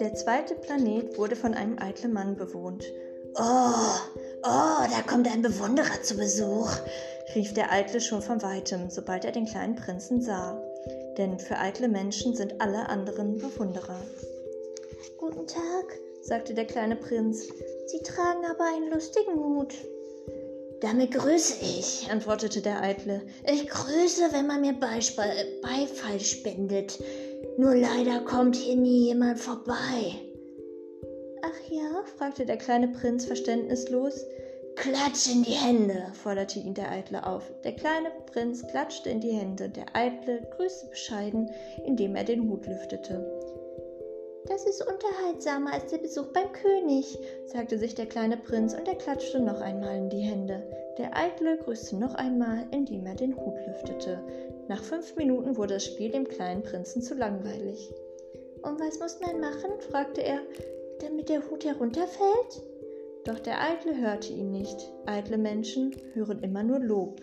Der zweite Planet wurde von einem eitlen Mann bewohnt. Oh, oh, da kommt ein Bewunderer zu Besuch, rief der Eitle schon von weitem, sobald er den kleinen Prinzen sah. Denn für eitle Menschen sind alle anderen Bewunderer. Guten Tag, sagte der kleine Prinz. Sie tragen aber einen lustigen Hut. Damit grüße ich, antwortete der Eitle. Ich grüße, wenn man mir Beifall spendet. Nur leider kommt hier nie jemand vorbei. Ach ja? fragte der kleine Prinz verständnislos. Klatsch in die Hände, forderte ihn der Eitle auf. Der kleine Prinz klatschte in die Hände. Der Eitle grüßte bescheiden, indem er den Hut lüftete. Das ist unterhaltsamer als der Besuch beim König, sagte sich der kleine Prinz und er klatschte noch einmal in die Hände. Der Eitle grüßte noch einmal, indem er den Hut lüftete. Nach fünf Minuten wurde das Spiel dem kleinen Prinzen zu langweilig. Und was muss man machen? fragte er, damit der Hut herunterfällt? Doch der Eitle hörte ihn nicht. Eitle Menschen hören immer nur Lob.